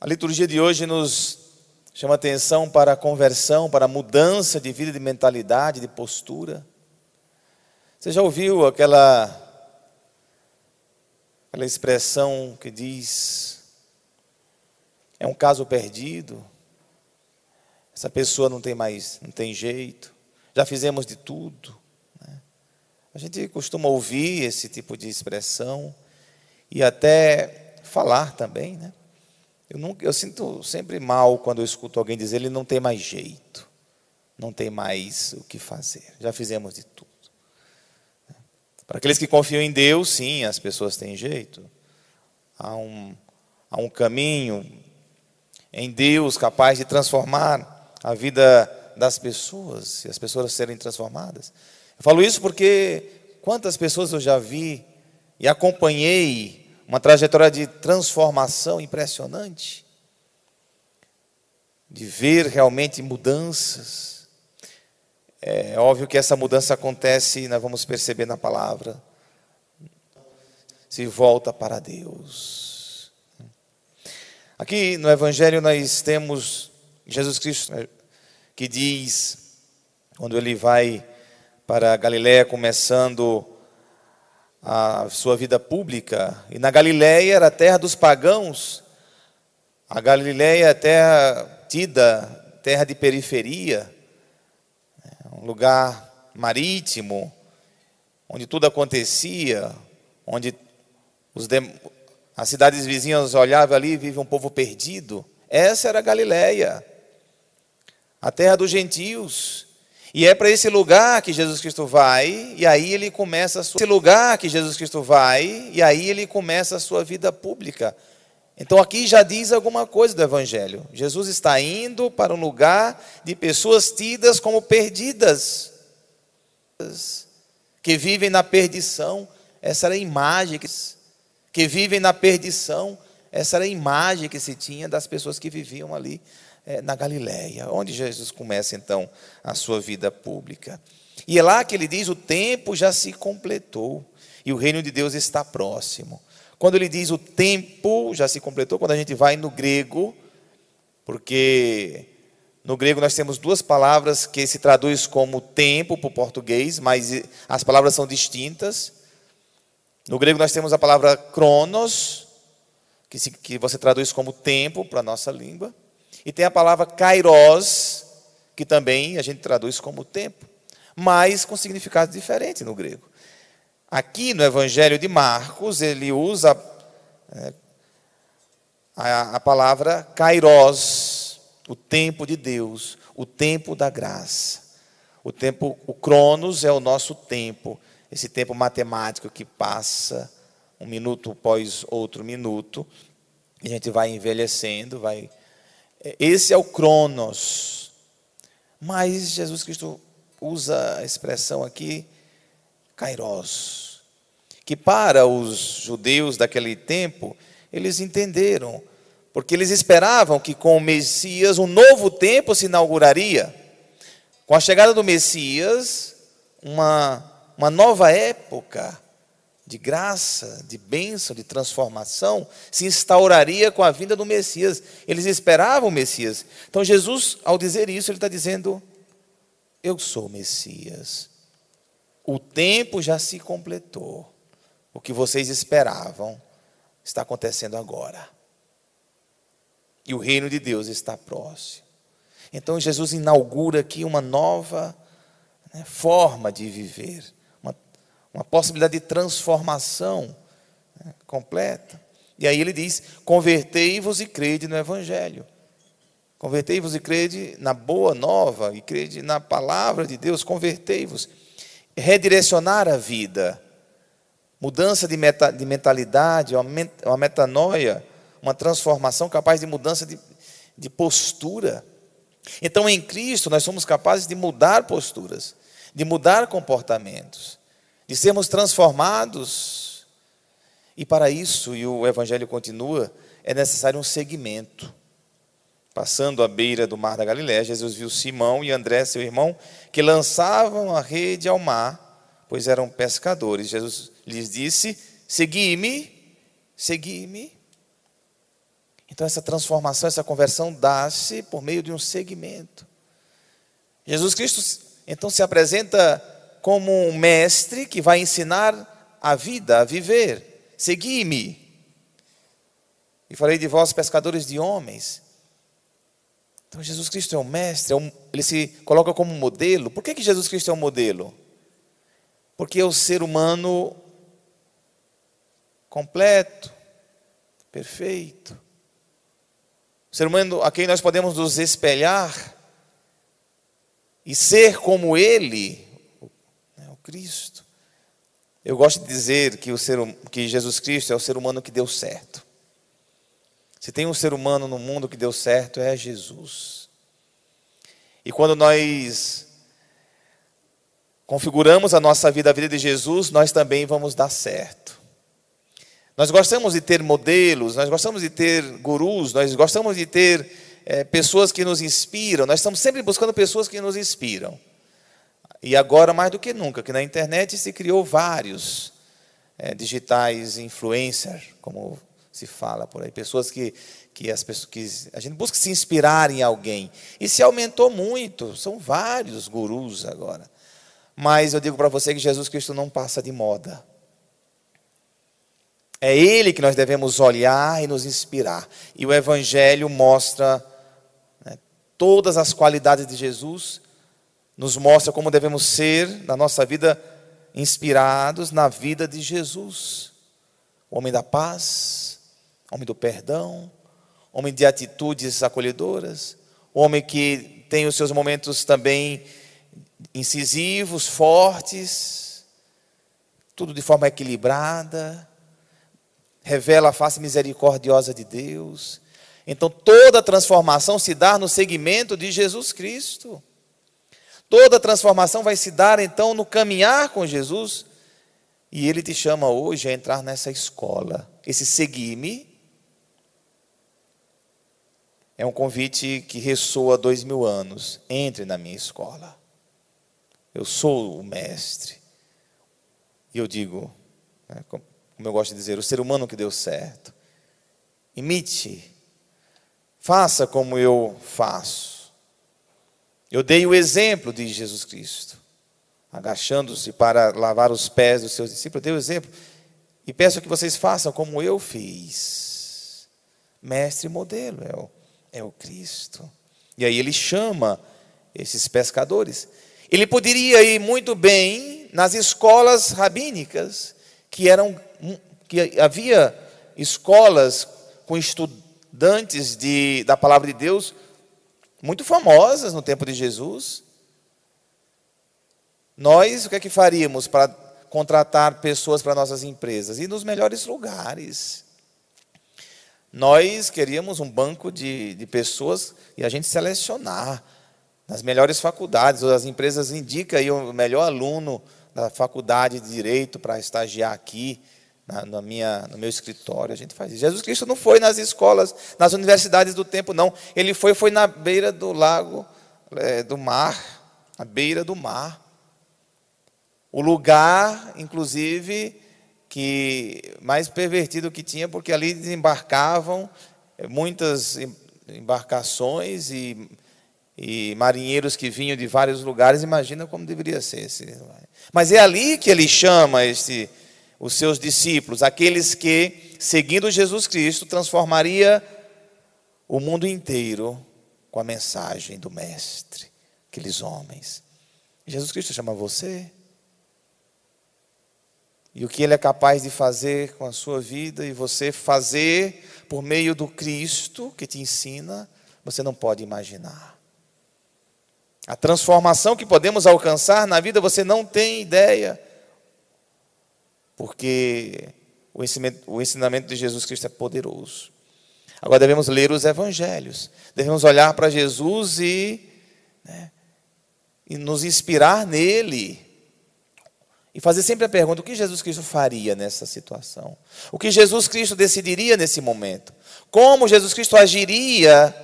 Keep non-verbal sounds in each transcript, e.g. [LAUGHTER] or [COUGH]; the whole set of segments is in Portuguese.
A liturgia de hoje nos chama atenção para a conversão, para a mudança de vida, de mentalidade, de postura. Você já ouviu aquela, aquela expressão que diz: é um caso perdido, essa pessoa não tem mais, não tem jeito, já fizemos de tudo. Né? A gente costuma ouvir esse tipo de expressão e até falar também, né? Eu, eu sinto sempre mal quando eu escuto alguém dizer ele não tem mais jeito, não tem mais o que fazer, já fizemos de tudo. Para aqueles que confiam em Deus, sim, as pessoas têm jeito. Há um, há um caminho em Deus capaz de transformar a vida das pessoas e as pessoas serem transformadas. Eu falo isso porque quantas pessoas eu já vi e acompanhei uma trajetória de transformação impressionante, de ver realmente mudanças. É óbvio que essa mudança acontece, nós vamos perceber na palavra, se volta para Deus. Aqui no Evangelho nós temos Jesus Cristo né, que diz, quando ele vai para Galiléia, começando a sua vida pública. E na Galiléia era a terra dos pagãos. A Galiléia é terra tida, terra de periferia, né, um lugar marítimo, onde tudo acontecia, onde os as cidades vizinhas olhavam ali e vive um povo perdido. Essa era a Galiléia, a terra dos gentios. E é para esse lugar que Jesus Cristo vai, e aí ele começa a sua... esse lugar que Jesus Cristo vai, e aí ele começa a sua vida pública. Então aqui já diz alguma coisa do evangelho. Jesus está indo para um lugar de pessoas tidas como perdidas, que vivem na perdição. Essa era a imagem que, que vivem na perdição. Essa era a imagem que se tinha das pessoas que viviam ali é, na Galiléia, onde Jesus começa então a sua vida pública. E é lá que ele diz: o tempo já se completou e o reino de Deus está próximo. Quando ele diz o tempo já se completou, quando a gente vai no grego, porque no grego nós temos duas palavras que se traduz como tempo para o português, mas as palavras são distintas. No grego nós temos a palavra cronos, que, se, que você traduz como tempo para a nossa língua. E tem a palavra kairos, que também a gente traduz como tempo, mas com significado diferente no grego. Aqui no Evangelho de Marcos, ele usa é, a, a palavra kairos, o tempo de Deus, o tempo da graça. O tempo, o cronos é o nosso tempo, esse tempo matemático que passa um minuto após outro minuto, a gente vai envelhecendo, vai esse é o Cronos. Mas Jesus Cristo usa a expressão aqui, Kairos, que para os judeus daquele tempo, eles entenderam, porque eles esperavam que com o Messias um novo tempo se inauguraria. Com a chegada do Messias, uma, uma nova época de graça, de bênção, de transformação, se instauraria com a vinda do Messias. Eles esperavam o Messias. Então, Jesus, ao dizer isso, ele está dizendo: Eu sou o Messias. O tempo já se completou. O que vocês esperavam está acontecendo agora. E o reino de Deus está próximo. Então, Jesus inaugura aqui uma nova né, forma de viver uma possibilidade de transformação né, completa. E aí ele diz: convertei-vos e crede no Evangelho. Convertei-vos e crede na boa nova, e crede na palavra de Deus, convertei-vos. Redirecionar a vida, mudança de, meta, de mentalidade, uma, uma metanoia, uma transformação capaz de mudança de, de postura. Então, em Cristo, nós somos capazes de mudar posturas, de mudar comportamentos de sermos transformados. E para isso, e o Evangelho continua, é necessário um segmento. Passando à beira do mar da Galiléia, Jesus viu Simão e André, seu irmão, que lançavam a rede ao mar, pois eram pescadores. Jesus lhes disse: Segui-me, segui-me. Então, essa transformação, essa conversão dá-se por meio de um segmento. Jesus Cristo, então, se apresenta como um mestre que vai ensinar a vida, a viver. Segui-me. E falei de vós, pescadores de homens. Então, Jesus Cristo é um mestre, é ele se coloca como modelo. Por que, que Jesus Cristo é um modelo? Porque é o ser humano completo, perfeito. O ser humano a quem nós podemos nos espelhar e ser como ele, Cristo. Eu gosto de dizer que, o ser, hum, que Jesus Cristo é o ser humano que deu certo. Se tem um ser humano no mundo que deu certo, é Jesus. E quando nós configuramos a nossa vida, a vida de Jesus, nós também vamos dar certo. Nós gostamos de ter modelos, nós gostamos de ter gurus, nós gostamos de ter é, pessoas que nos inspiram, nós estamos sempre buscando pessoas que nos inspiram. E agora, mais do que nunca, que na internet se criou vários é, digitais influencer, como se fala por aí, pessoas que, que, as pessoas, que a gente busca se inspirar em alguém. E se aumentou muito, são vários gurus agora. Mas eu digo para você que Jesus Cristo não passa de moda. É Ele que nós devemos olhar e nos inspirar. E o Evangelho mostra né, todas as qualidades de Jesus, nos mostra como devemos ser na nossa vida inspirados na vida de Jesus. O homem da paz, homem do perdão, homem de atitudes acolhedoras, homem que tem os seus momentos também incisivos, fortes, tudo de forma equilibrada revela a face misericordiosa de Deus. Então toda transformação se dá no segmento de Jesus Cristo. Toda transformação vai se dar então no caminhar com Jesus. E Ele te chama hoje a entrar nessa escola. Esse seguir-me é um convite que ressoa há dois mil anos. Entre na minha escola. Eu sou o mestre. E eu digo, né, como eu gosto de dizer, o ser humano que deu certo. Imite, faça como eu faço. Eu dei o exemplo de Jesus Cristo, agachando-se para lavar os pés dos seus discípulos. Eu dei o exemplo e peço que vocês façam como eu fiz. Mestre modelo é o, é o Cristo. E aí ele chama esses pescadores. Ele poderia ir muito bem nas escolas rabínicas, que eram que havia escolas com estudantes de, da palavra de Deus muito famosas no tempo de Jesus. Nós, o que é que faríamos para contratar pessoas para nossas empresas? E nos melhores lugares. Nós queríamos um banco de, de pessoas e a gente selecionar nas melhores faculdades. As empresas indicam aí o melhor aluno da faculdade de direito para estagiar aqui na, na, minha, no meu escritório, a gente faz isso. Jesus Cristo não foi nas escolas, nas universidades do tempo, não. Ele foi, foi na beira do lago, é, do mar, à beira do mar. O lugar, inclusive, que mais pervertido que tinha, porque ali desembarcavam é, muitas embarcações e, e marinheiros que vinham de vários lugares. Imagina como deveria ser esse. Mas é ali que ele chama esse os seus discípulos, aqueles que, seguindo Jesus Cristo, transformaria o mundo inteiro com a mensagem do Mestre, aqueles homens. Jesus Cristo chama você. E o que Ele é capaz de fazer com a sua vida e você fazer por meio do Cristo que te ensina, você não pode imaginar. A transformação que podemos alcançar na vida você não tem ideia porque o o ensinamento de Jesus Cristo é poderoso. Agora devemos ler os evangelhos, devemos olhar para Jesus e, né, e nos inspirar nele. E fazer sempre a pergunta: o que Jesus Cristo faria nessa situação? O que Jesus Cristo decidiria nesse momento? Como Jesus Cristo agiria?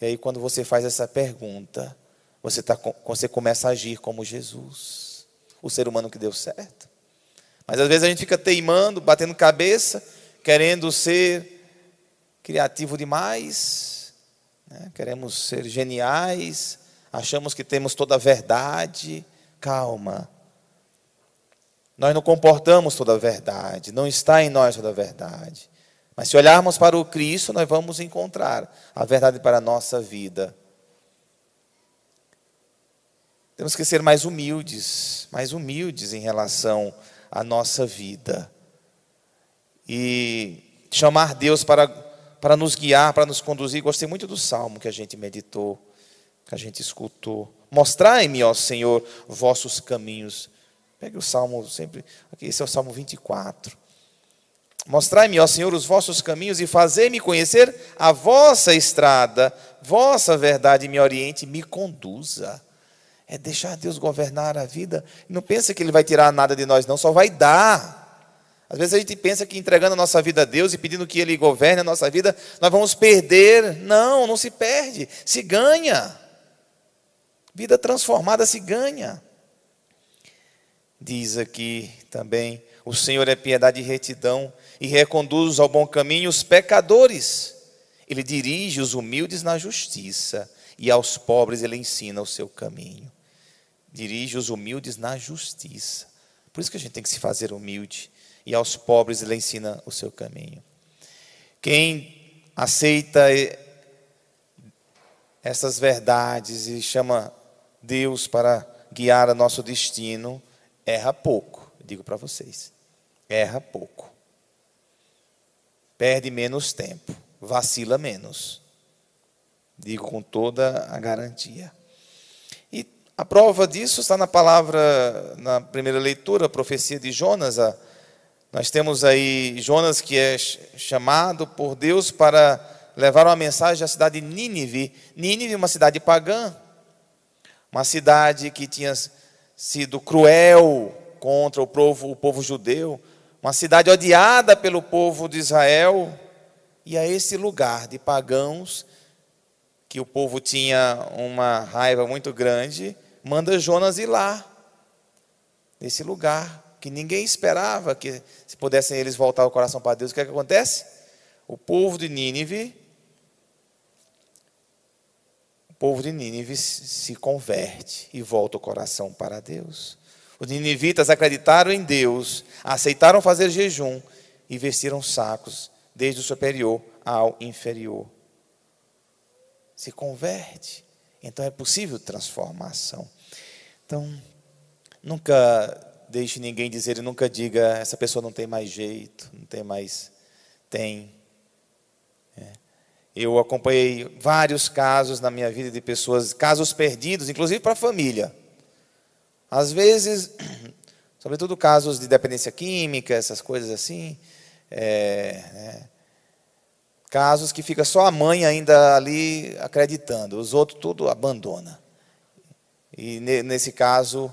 E aí, quando você faz essa pergunta, você, tá, você começa a agir como Jesus o ser humano que deu certo. Mas às vezes a gente fica teimando, batendo cabeça, querendo ser criativo demais, né? queremos ser geniais, achamos que temos toda a verdade. Calma. Nós não comportamos toda a verdade, não está em nós toda a verdade. Mas se olharmos para o Cristo, nós vamos encontrar a verdade para a nossa vida. Temos que ser mais humildes, mais humildes em relação à nossa vida. E chamar Deus para, para nos guiar, para nos conduzir. Gostei muito do salmo que a gente meditou, que a gente escutou. Mostrai-me, ó Senhor, vossos caminhos. Pegue o salmo sempre. Aqui, esse é o salmo 24. Mostrai-me, ó Senhor, os vossos caminhos e fazei-me conhecer a vossa estrada, vossa verdade me oriente, me conduza. É deixar Deus governar a vida. Não pensa que Ele vai tirar nada de nós, não, só vai dar. Às vezes a gente pensa que entregando a nossa vida a Deus e pedindo que Ele governe a nossa vida, nós vamos perder. Não, não se perde, se ganha. Vida transformada se ganha. Diz aqui também: o Senhor é piedade e retidão e reconduz ao bom caminho os pecadores. Ele dirige os humildes na justiça e aos pobres ele ensina o seu caminho dirige os humildes na justiça. Por isso que a gente tem que se fazer humilde. E aos pobres ele ensina o seu caminho. Quem aceita essas verdades e chama Deus para guiar o nosso destino, erra pouco, digo para vocês. Erra pouco. Perde menos tempo, vacila menos. Digo com toda a garantia. A prova disso está na palavra, na primeira leitura, a profecia de Jonas. Nós temos aí Jonas que é chamado por Deus para levar uma mensagem à cidade de Nínive. Nínive, uma cidade pagã, uma cidade que tinha sido cruel contra o povo, o povo judeu, uma cidade odiada pelo povo de Israel. E a esse lugar de pagãos, que o povo tinha uma raiva muito grande, manda Jonas ir lá, nesse lugar, que ninguém esperava que se pudessem eles voltar o coração para Deus. O que, é que acontece? O povo de Nínive, o povo de Nínive se converte e volta o coração para Deus. Os ninivitas acreditaram em Deus, aceitaram fazer jejum e vestiram sacos, desde o superior ao inferior. Se converte. Então é possível transformação. Então, nunca deixe ninguém dizer e nunca diga essa pessoa não tem mais jeito, não tem mais. Tem. É. Eu acompanhei vários casos na minha vida de pessoas, casos perdidos, inclusive para a família. Às vezes, [CLEARS THROAT] sobretudo casos de dependência química, essas coisas assim. É, é, Casos que fica só a mãe ainda ali acreditando, os outros tudo abandona. E nesse caso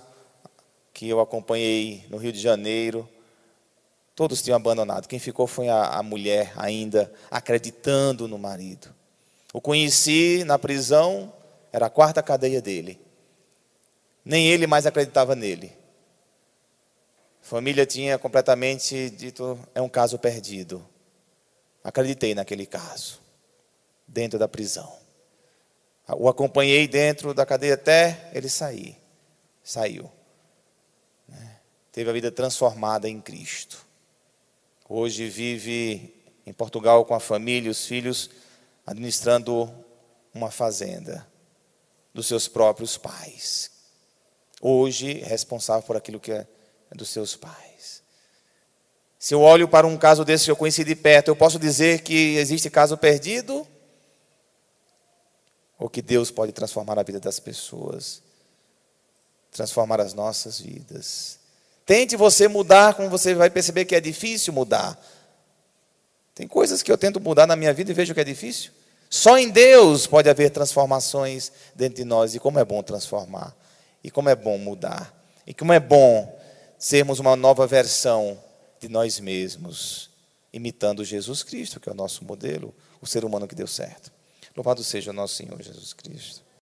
que eu acompanhei no Rio de Janeiro, todos tinham abandonado. Quem ficou foi a, a mulher ainda acreditando no marido. O conheci na prisão, era a quarta cadeia dele. Nem ele mais acreditava nele. A família tinha completamente dito: é um caso perdido. Acreditei naquele caso, dentro da prisão. O acompanhei dentro da cadeia até ele sair. Saiu. Né? Teve a vida transformada em Cristo. Hoje vive em Portugal com a família e os filhos, administrando uma fazenda dos seus próprios pais. Hoje responsável por aquilo que é dos seus pais. Se eu olho para um caso desse que eu conheci de perto, eu posso dizer que existe caso perdido? Ou que Deus pode transformar a vida das pessoas, transformar as nossas vidas. Tente você mudar, como você vai perceber que é difícil mudar. Tem coisas que eu tento mudar na minha vida e vejo que é difícil. Só em Deus pode haver transformações dentro de nós. E como é bom transformar. E como é bom mudar. E como é bom sermos uma nova versão de nós mesmos, imitando Jesus Cristo, que é o nosso modelo, o ser humano que deu certo. Louvado seja o nosso Senhor Jesus Cristo.